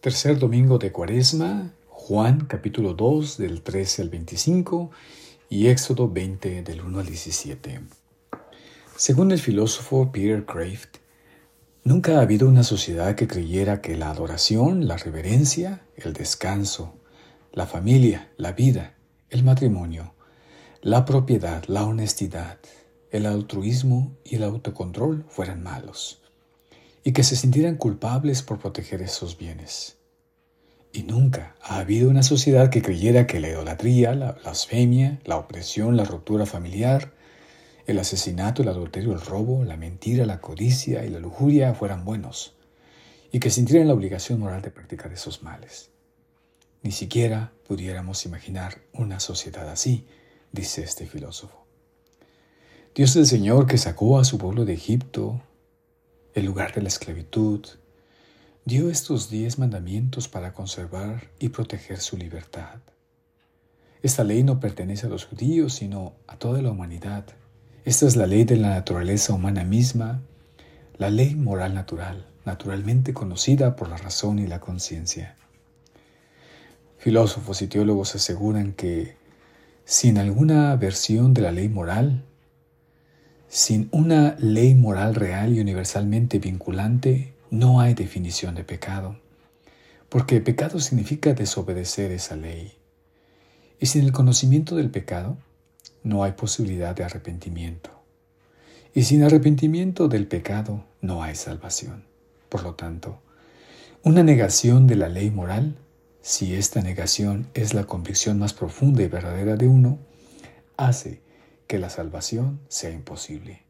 Tercer domingo de Cuaresma, Juan capítulo 2 del 13 al 25 y Éxodo 20 del 1 al 17. Según el filósofo Peter Kraft, nunca ha habido una sociedad que creyera que la adoración, la reverencia, el descanso, la familia, la vida, el matrimonio, la propiedad, la honestidad, el altruismo y el autocontrol fueran malos y que se sintieran culpables por proteger esos bienes. Y nunca ha habido una sociedad que creyera que la idolatría, la blasfemia, la opresión, la ruptura familiar, el asesinato, el adulterio, el robo, la mentira, la codicia y la lujuria fueran buenos, y que sintieran la obligación moral de practicar esos males. Ni siquiera pudiéramos imaginar una sociedad así, dice este filósofo. Dios el Señor que sacó a su pueblo de Egipto, el lugar de la esclavitud, dio estos diez mandamientos para conservar y proteger su libertad. Esta ley no pertenece a los judíos, sino a toda la humanidad. Esta es la ley de la naturaleza humana misma, la ley moral natural, naturalmente conocida por la razón y la conciencia. Filósofos y teólogos aseguran que sin alguna versión de la ley moral, sin una ley moral real y universalmente vinculante, no hay definición de pecado, porque pecado significa desobedecer esa ley. Y sin el conocimiento del pecado, no hay posibilidad de arrepentimiento. Y sin arrepentimiento del pecado, no hay salvación. Por lo tanto, una negación de la ley moral, si esta negación es la convicción más profunda y verdadera de uno, hace que la salvación sea imposible.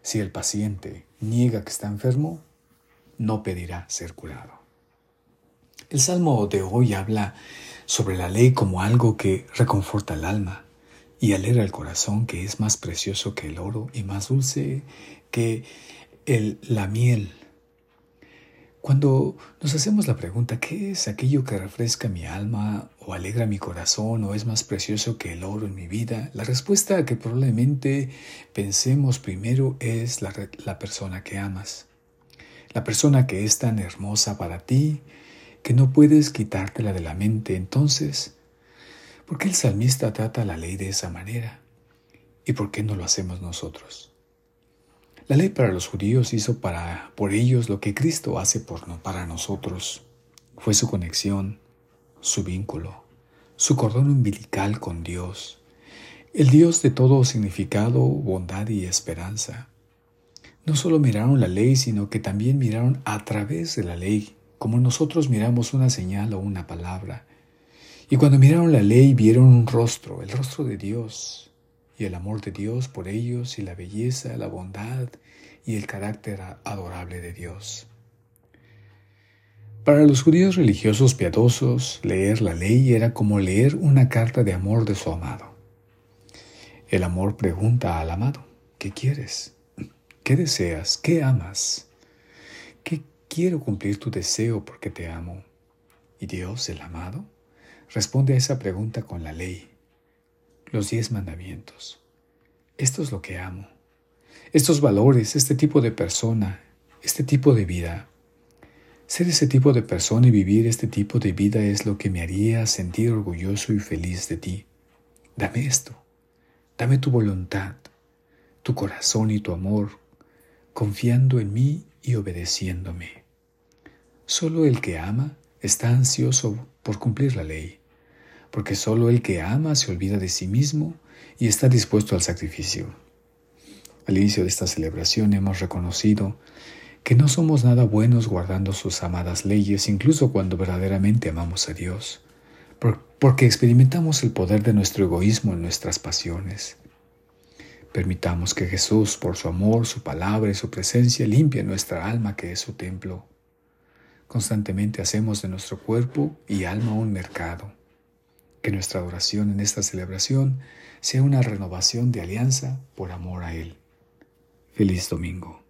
Si el paciente niega que está enfermo, no pedirá ser curado. El salmo de hoy habla sobre la ley como algo que reconforta el alma y alegra el corazón, que es más precioso que el oro y más dulce que el, la miel cuando nos hacemos la pregunta, ¿qué es aquello que refresca mi alma o alegra mi corazón o es más precioso que el oro en mi vida? La respuesta que probablemente pensemos primero es la, la persona que amas. La persona que es tan hermosa para ti que no puedes quitártela de la mente. Entonces, ¿por qué el salmista trata la ley de esa manera? ¿Y por qué no lo hacemos nosotros? La ley para los judíos hizo para, por ellos lo que Cristo hace por, para nosotros. Fue su conexión, su vínculo, su cordón umbilical con Dios, el Dios de todo significado, bondad y esperanza. No solo miraron la ley, sino que también miraron a través de la ley, como nosotros miramos una señal o una palabra. Y cuando miraron la ley vieron un rostro, el rostro de Dios, y el amor de Dios por ellos y la belleza, la bondad y el carácter adorable de Dios. Para los judíos religiosos piadosos, leer la ley era como leer una carta de amor de su amado. El amor pregunta al amado, ¿qué quieres? ¿Qué deseas? ¿Qué amas? ¿Qué quiero cumplir tu deseo porque te amo? Y Dios, el amado, responde a esa pregunta con la ley, los diez mandamientos. Esto es lo que amo. Estos valores, este tipo de persona, este tipo de vida. Ser ese tipo de persona y vivir este tipo de vida es lo que me haría sentir orgulloso y feliz de ti. Dame esto. Dame tu voluntad, tu corazón y tu amor, confiando en mí y obedeciéndome. Solo el que ama está ansioso por cumplir la ley porque solo el que ama se olvida de sí mismo y está dispuesto al sacrificio. Al inicio de esta celebración hemos reconocido que no somos nada buenos guardando sus amadas leyes, incluso cuando verdaderamente amamos a Dios, porque experimentamos el poder de nuestro egoísmo en nuestras pasiones. Permitamos que Jesús, por su amor, su palabra y su presencia, limpie nuestra alma que es su templo. Constantemente hacemos de nuestro cuerpo y alma un mercado que nuestra adoración en esta celebración sea una renovación de alianza por amor a Él. Feliz domingo.